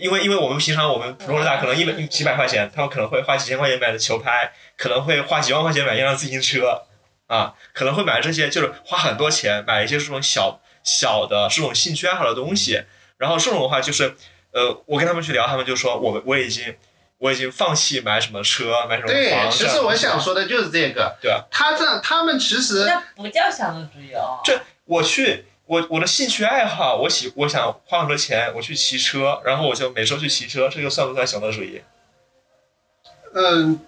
因为因为我们平常我们普通人大可能一百几百块钱，他们可能会花几千块钱买的球拍，可能会花几万块钱买一辆自行车，啊，可能会买这些，就是花很多钱买一些这种小小的这种兴趣爱好的东西。然后这种的话就是，呃，我跟他们去聊，他们就说我我已经我已经放弃买什么车，买什么对，房。其实我想说的就是这个。对啊。他这他们其实那不叫享乐主义哦。这我去我我的兴趣爱好，我喜我想花很多钱，我去骑车，然后我就每周去骑车，这个算不算享乐主义？嗯，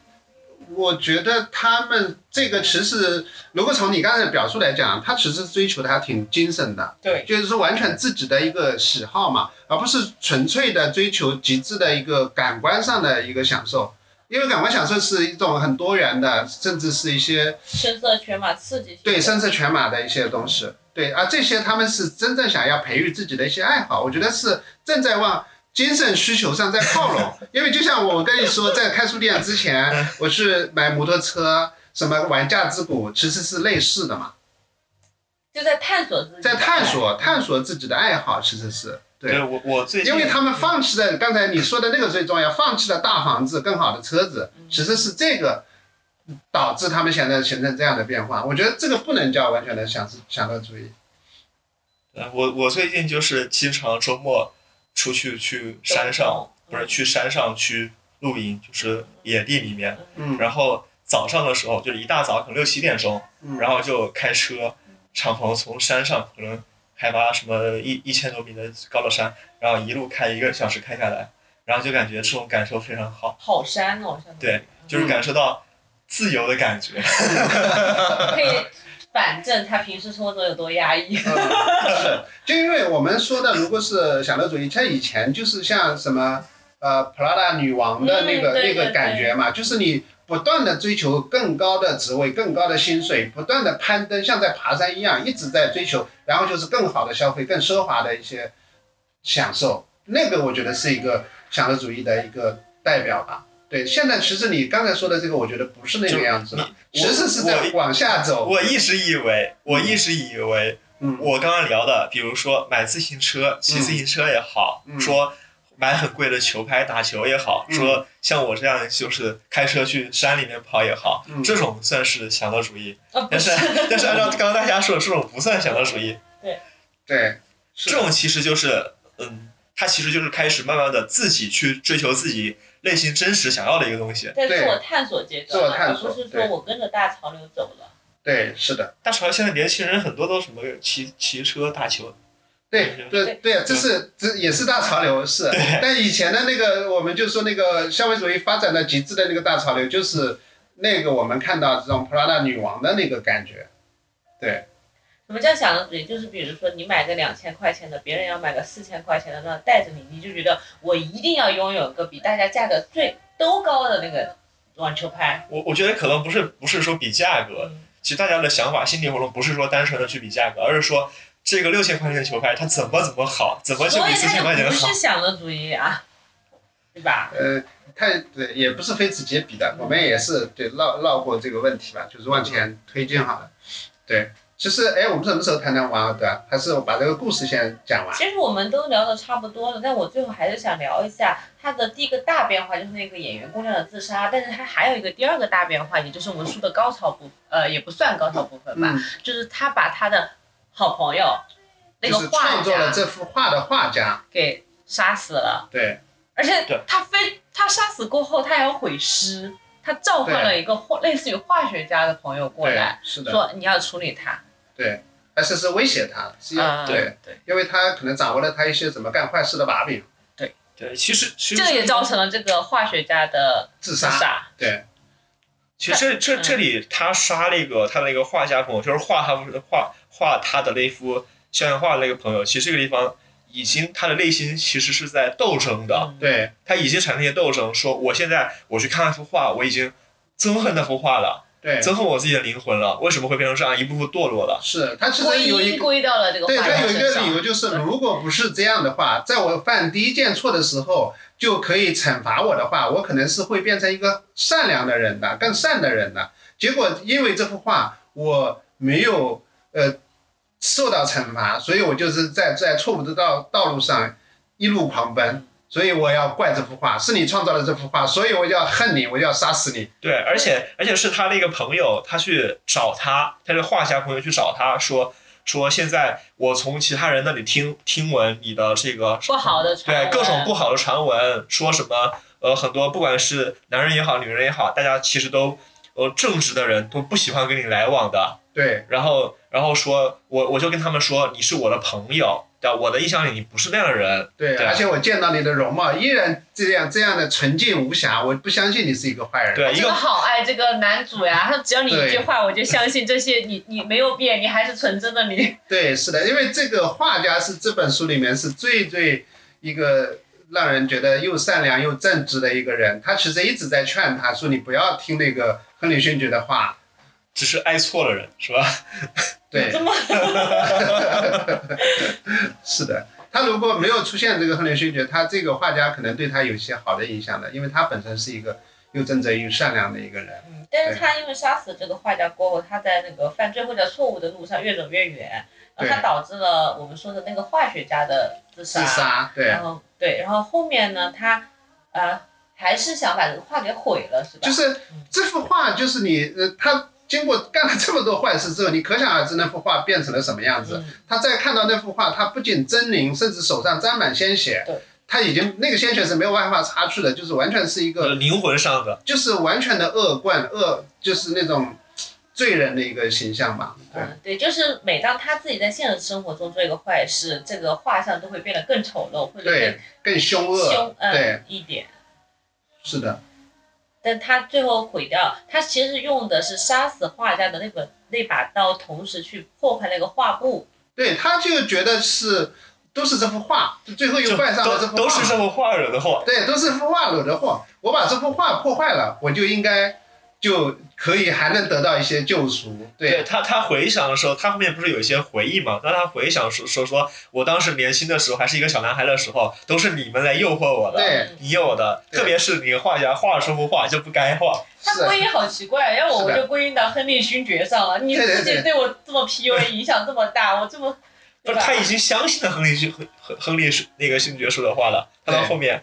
我觉得他们这个其实，如果从你刚才的表述来讲，他其实追求的还挺精神的，对，就是说完全自己的一个喜好嘛，而不是纯粹的追求极致的一个感官上的一个享受。因为感官享受是一种很多元的，甚至是一些声色犬马刺激性。对声色犬马的一些东西，对，而这些他们是真正想要培育自己的一些爱好，我觉得是正在往精神需求上在靠拢。因为就像我跟你说，在开书店之前，我去买摩托车，什么玩架子鼓，其实是类似的嘛，就在探索自己。在探。索探索自己的爱好，其实是对。我我最因为他们放弃了刚才你说的那个最重要，放弃了大房子、更好的车子，其实是这个导致他们现在形成这样的变化。我觉得这个不能叫完全的享享乐主义。呃，我我最近就是经常周末出去去山上，不是去山上去露营，就是野地里面。嗯。然后早上的时候，就是一大早可能六七点钟，嗯，然后就开车敞篷从山上可能海拔什么一一千多米的高的山，然后一路开一个小时开下来，然后就感觉这种感受非常好，好山哦，对，就是感受到自由的感觉。可以反正他平时生活中有多压抑。嗯是，就因为我们说的，如果是享乐主义，像以前就是像什么呃，Prada 女王的那个、嗯那个感觉嘛，就是你不断的追求更高的职位、更高的薪水，不断的攀登，像在爬山一样，一直在追求，然后就是更好的消费、更奢华的一些享受。那个我觉得是一个享乐主义的一个代表吧。对，现在其实你刚才说的这个，我觉得不是那个样子了，你其实是我在往下走。我一直以为，我一直以为，嗯，我刚刚聊的，比如说买自行车、骑自行车也好，嗯。说买很贵的球拍打球也好，嗯。说像我这样就是开车去山里面跑也好，嗯。这种算是享乐主义。但是但是按照刚刚大家说的，这种不算享乐主义，对，对这种其实就是，嗯，他其实就是开始慢慢的自己去追求自己内心真实想要的一个东西。在自对我探索阶自我段，探索而不是说我跟着大潮流走了。对，是的，大潮现在年轻人很多都什么骑骑车打球，对对对，这是这也是大潮流，是。但以前的那个，我们就说那个消费主义发展到极致的那个大潮流，就是那个我们看到这种 Prada 女王的那个感觉。对什么叫享乐主义？就是比如说你买个两千块钱的，别人要买个四千块钱的，那带着你，你就觉得我一定要拥有个比大家价格最都高的那个网球拍。我我觉得可能不是不是说比价格，嗯其实大家的想法心理活动不是说单纯的去比价格，而是说这个六千块钱的球拍它怎么怎么好，怎么就所以比四千块钱的好是。想的主义啊，对吧？呃，太对，也不是非此即彼的，我们也是对绕绕过这个问题吧，就是往前推进好了。对，其实哎，我们什么时候谈谈王尔德啊？还是我把这个故事先讲完？其实我们都聊的差不多了，但我最后还是想聊一下他的第一个大变化，就是那个演员姑娘的自杀。但是他还有一个第二个大变化，也就是我们书的高潮部，呃，也不算高潮部分吧，嗯，就是他把他的好朋友那个画家创作了这幅画的画家。给杀死了，对而且他非他杀死过后，他还要毁尸，他召唤了一个化类似于化学家的朋友过来，，是的，说你要处理他。对，而是是威胁他，是要、啊对，对，因为他可能掌握了他一些怎么干坏事的把柄，对，其实其实这也造成了这个化学家的自杀。自杀。对，其实这这嗯。这里他杀那个他的那个画家朋友，就是画他不是画画他的那幅肖像画的那个朋友，其实这个地方已经他的内心其实是在斗争的，嗯。对，他已经产生一些斗争，说我现在我去看那幅画，我已经憎恨那幅画了，对，憎恨我自己的灵魂了，为什么会变成这样一步步堕落了？是他其实有一归到了这个对他有一个。理由就是，如果不是这样的话，在我犯第一件错的时候就可以惩罚我的话，我可能是会变成一个善良的人的，更善的人的。结果因为这幅画我没有呃受到惩罚，所以我就是在在错误的道道路上一路狂奔。所以我要怪这幅画，是你创造了这幅画，所以我就要恨你，我就要杀死你。对，而且而且是他那个朋友，他去找他，他的画家朋友去找他说说现在我从其他人那里听听闻你的这个不好的传对各种不好的传闻，说什么呃很多不管是男人也好，女人也好，大家其实都呃正直的人都不喜欢跟你来往的。对然后然后说我我就跟他们说你是我的朋友，对我的印象里你不是那样的人。对，对而且我见到你的容貌依然这样这样的纯净无瑕，我不相信你是一个坏人。对，一真的个好爱这个男主呀！他只要你一句话，我就相信这些你你没有变，你还是纯真的你。对，是的，因为这个画家是这本书里面是最最一个让人觉得又善良又正直的一个人。他其实一直在劝他说：“你不要听那个亨利勋爵的话。只是爱错了人，是吧？”对这，么 是的。他如果没有出现这个亨利勋爵，他这个画家可能对他有一些好的影响的，因为他本身是一个又正直又善良的一个人。嗯，但是他因为杀死这个画家过后，他在那个犯罪或者错误的路上越走越远，然后他导致了我们说的那个化学家的自杀。自杀，对，然后对，然后后面呢，他呃还是想把这个画给毁了，是吧？就是这幅画，就是你呃，他经过干了这么多坏事之后，你可想而知那幅画变成了什么样子。嗯他再看到那幅画，他不仅狰狞，甚至手上沾满鲜血对。他已经那个鲜血是没有办法擦去的，就是完全是一个，呃灵魂上的。就是完全的恶贯恶，就是那种罪人的一个形象吧。对，嗯，对，就是每当他自己在现实生活中做一个坏事，这个画像都会变得更丑陋，或者对更更凶恶。凶对嗯，一点。是的，但他最后毁掉，他其实用的是杀死画家的那本那把刀，同时去破坏那个画布。对，他就觉得是都是这幅画，最后又就怪上了这幅画。都都是这幅画惹的祸。对，都是这幅画惹的祸。我把这幅画破坏了，我就应该就可以还能得到一些救赎。对，他，他回想的时候，他后面不是有一些回忆嘛？当他回想说说说，我当时年轻的时候，还是一个小男孩的时候，都是你们来诱惑我的，对你诱我的，特别是你画家画了这幅画就不该画，他归因好奇怪，要我我就归因到亨利勋爵上了。你自己对我这么 PUA，影响这么大，我这么，不是他已经相信了亨利勋亨亨亨利是那个勋爵说的话了，他到后面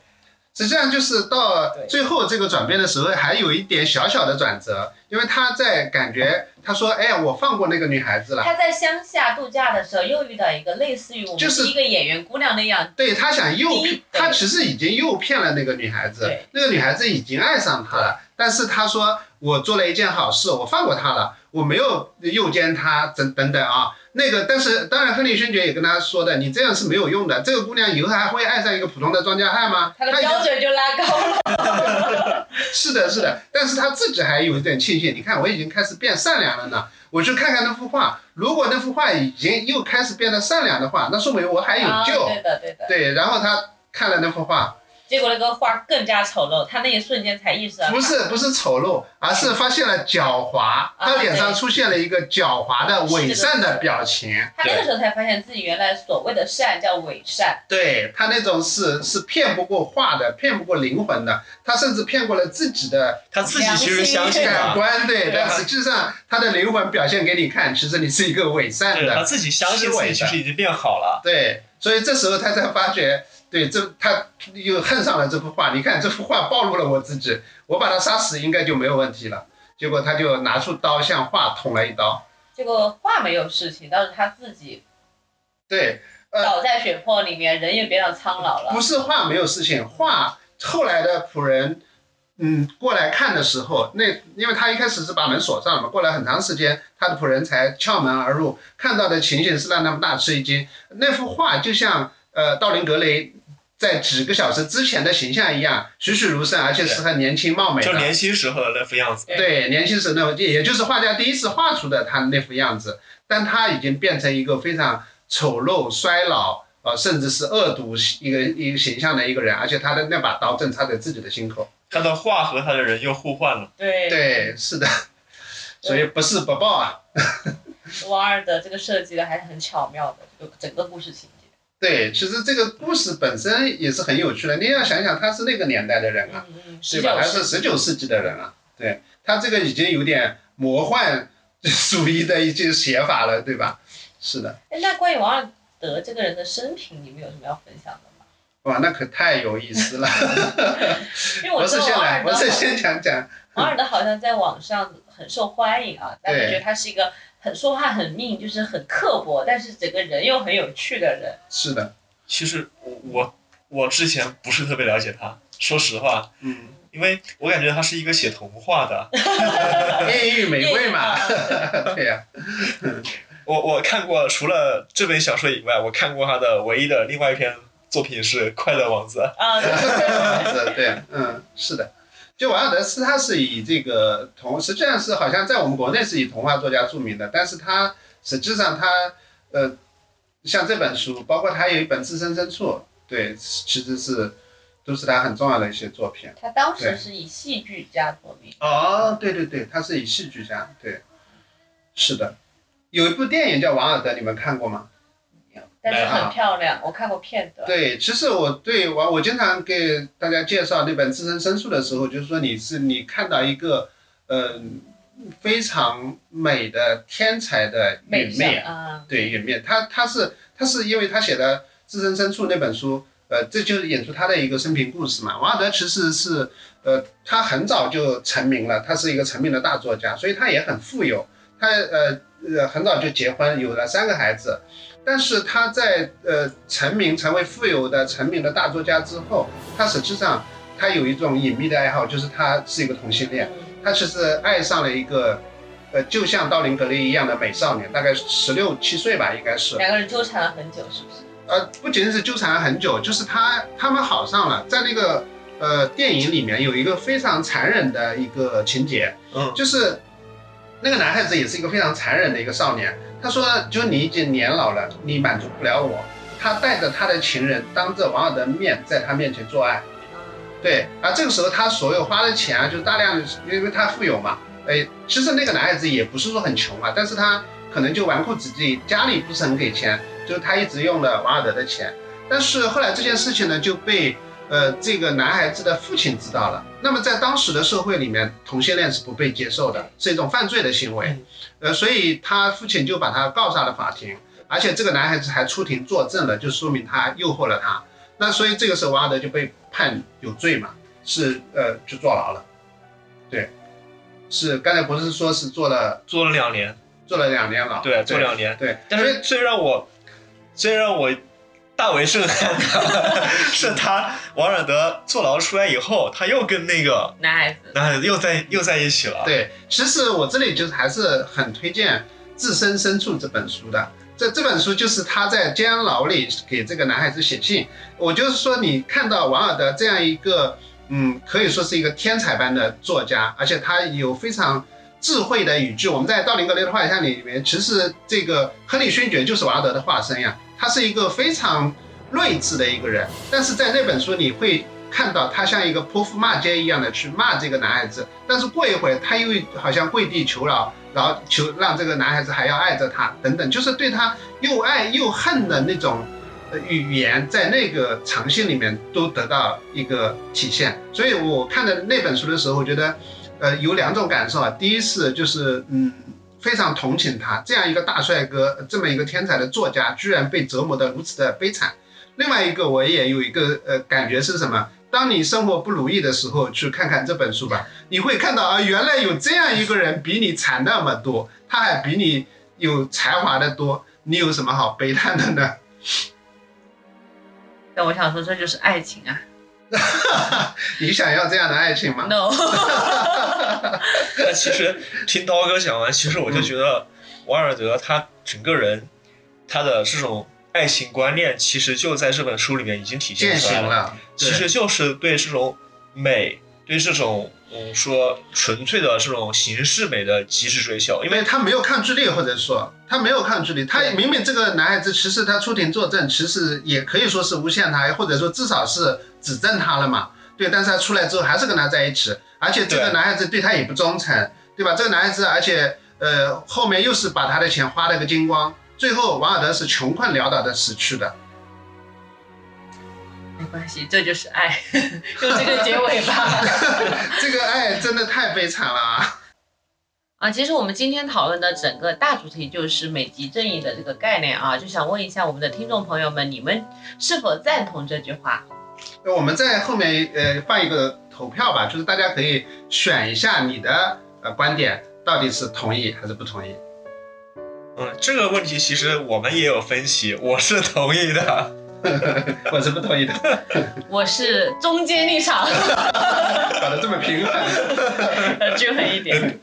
实际上就是到最后这个转变的时候，还有一点小小的转折，因为他在感觉他说，哎呀，我放过那个女孩子了。他在乡下度假的时候，又遇到一个类似于我们就是一个演员姑娘那样，对他想诱，他其实已经诱骗了那个女孩子对，那个女孩子已经爱上他了，但是他说我做了一件好事，我放过他了，我没有诱奸他，等等等啊，那个，但是当然亨利勋爵也跟他说的，你这样是没有用的，这个姑娘以后还会爱上一个普通的庄稼汉吗？他的标准就拉高了。是的，是的，但是他自己还有一点庆幸，你看我已经开始变善良了呢。我去看看那幅画，如果那幅画已经又开始变得善良的话，那说明我还有啊救。对的，对的。对，然后他看了那幅画，结果那个画更加丑陋，他那一瞬间才意识到，不是不是丑陋，而是发现了狡猾，他脸上出现了一个狡猾的伪善的表情。他那个时候才发现自己原来所谓的善叫伪善。对他那种是是骗不过画的，骗不过灵魂的，他甚至骗过了自己的他自己其实相信感，官，对，对啊但实际上他的灵魂表现给你看，其实你是一个伪善的，他自己相信自己其实已经变好了。对，所以这时候他才发觉，对，这他又恨上了这幅画。你看这幅画暴露了我自己，我把他杀死应该就没有问题了。结果他就拿出刀向画捅了一刀。结果画没有事情，倒是他自己对，呃倒在血泊里面，人也变得苍老了。不是画没有事情，画后来的仆人，嗯，过来看的时候，那因为他一开始是把门锁上了嘛，过来很长时间，他的仆人才撬门而入，看到的情形是让他们大吃一惊。那幅画就像呃道林格雷在几个小时之前的形象一样，栩栩如生，而且是很年轻貌美的。就年轻时候的那副样子，对，年轻时那也也就是画家第一次画出的他那副样子，但他已经变成一个非常丑陋、衰老，呃，甚至是恶毒一个一个形象的一个人，而且他的那把刀正插在自己的心口。他的画和他的人又互换了。对，对，是的，所以不是不报啊。王二的这个设计的还是很巧妙的，这个整个故事情节。对，其实这个故事本身也是很有趣的。你要想想，他是那个年代的人啊，对吧？十九他是十九世纪的人啊，对他这个已经有点魔幻主义的一些写法了，对吧？是的，哎，那关于王尔德这个人的生平，你们有什么要分享的吗？哇，那可太有意思了。因为我 是先来，知道王尔德，博士先讲讲。王尔德好像在网上很受欢迎啊，大家觉得他是一个很说话很命，就是很刻薄，但是整个人又很有趣的人。是的，其实我我我之前不是特别了解他，说实话，嗯，因为我感觉他是一个写童话的。艳遇玫瑰嘛，啊 对呀、我我看过除了这本小说以外，我看过他的唯一的另外一篇作品是《快乐王子》。啊，对 对对是对，嗯，是的。就瓦尔德斯，他是以这个童，实际上是好像在我们国内是以童话作家著名的，但是他实际上他呃，像这本书，包括他有一本《自身深处》，对，其实是都是他很重要的一些作品。他当时是以戏剧家作名，哦，对对对，他是以戏剧家，对，是的。有一部电影叫《瓦尔德》，你们看过吗？但是很漂亮，我看过片段。对，其实我对我我经常给大家介绍那本《自身申诉》的时候，就是说你是你看到一个嗯、非常美的天才的美陨灭，啊，对陨灭，他他是他是因为他写的《自身深处》那本书，呃，这就是演出他的一个生平故事嘛。王尔德其实是呃他很早就成名了，他是一个成名的大作家，所以他也很富有，他呃呃很早就结婚，有了三个孩子。但是他在呃成名、成为富有的、成名的大作家之后，他实际上他有一种隐秘的爱好，就是他是一个同性恋。嗯他其实爱上了一个，呃，就像道林格雷一样的美少年，大概十六七岁吧，应该是。两个人纠缠了很久，是不是？呃，不仅仅是纠缠了很久，就是他他们好上了。在那个呃电影里面有一个非常残忍的一个情节，嗯，就是那个男孩子也是一个非常残忍的一个少年。他说，就你已经年老了，你满足不了我。他带着他的情人，当着王尔德面在他面前做爱。对，而这个时候他所有花的钱啊，就大量的，因为他富有嘛，哎，其实那个男孩子也不是说很穷啊，但是他可能就纨绔子弟，家里不是很给钱，就是他一直用了王尔德的钱。但是后来这件事情呢，就被呃这个男孩子的父亲知道了。那么在当时的社会里面，同性恋是不被接受的，是一种犯罪的行为，呃，所以他父亲就把他告上了法庭，而且这个男孩子还出庭作证了，就说明他诱惑了他。那所以这个时候王尔德就被判有罪嘛，是呃就坐牢了。对，是刚才不是说是坐了坐了两年，坐了两年牢？对，坐两年。对，但是最让我最让我大为震撼的是他王尔德坐牢出来以后，他又跟那个男孩子，男孩子又在又在一起了。对，其实我这里就是还是很推荐《置身深处》这本书的。这这本书就是他在监牢里给这个男孩子写信。我就是说，你看到王尔德这样一个，嗯，可以说是一个天才般的作家，而且他有非常智慧的语句。我们在道林格雷的画像里面，其实这个亨利勋爵就是王尔德的化身呀。他是一个非常睿智的一个人，但是在那本书你会看到他像一个泼妇骂街一样的去骂这个男孩子，但是过一会他又好像跪地求饶。然后求让这个男孩子还要爱着他，等等，就是对他又爱又恨的那种语言，在那个长信里面都得到一个体现。所以我看的那本书的时候，我觉得，呃，有两种感受啊。第一是就是嗯，非常同情他这样一个大帅哥，这么一个天才的作家，居然被折磨得如此的悲惨。另外一个我也有一个呃感觉是什么？当你生活不如意的时候，去看看这本书吧，你会看到啊，原来有这样一个人比你惨那么多，他还比你有才华的多，你有什么好悲叹的呢？但我想说，这就是爱情啊！你想要这样的爱情吗？No。那其实听刀哥讲完，其实我就觉得王尔德他整个人他的这种。爱情观念其实就在这本书里面已经体现出来了，其实就是对这种美，对这种嗯说纯粹的这种形式美的极致追求，因为他没有抗拒力，或者说他没有抗拒力，他明明这个男孩子其实他出庭作证，其实也可以说是诬陷他，或者说至少是指证他了嘛，对，但是他出来之后还是跟他在一起，而且这个男孩子对他也不忠诚，对吧？这个男孩子而且呃后面又是把他的钱花了个精光。最后，王尔德是穷困潦倒的死去的。没关系，这就是爱，就这个结尾吧。这个爱真的太悲惨了啊！啊，其实我们今天讨论的整个大主题就是美籍正义的这个概念啊，就想问一下我们的听众朋友们，你们是否赞同这句话？那我们在后面呃放一个投票吧，就是大家可以选一下你的呃观点，到底是同意还是不同意。嗯，这个问题其实我们也有分析，我是同意的，我是不同意的，我是中间立场，搞得这么平衡，均衡一点。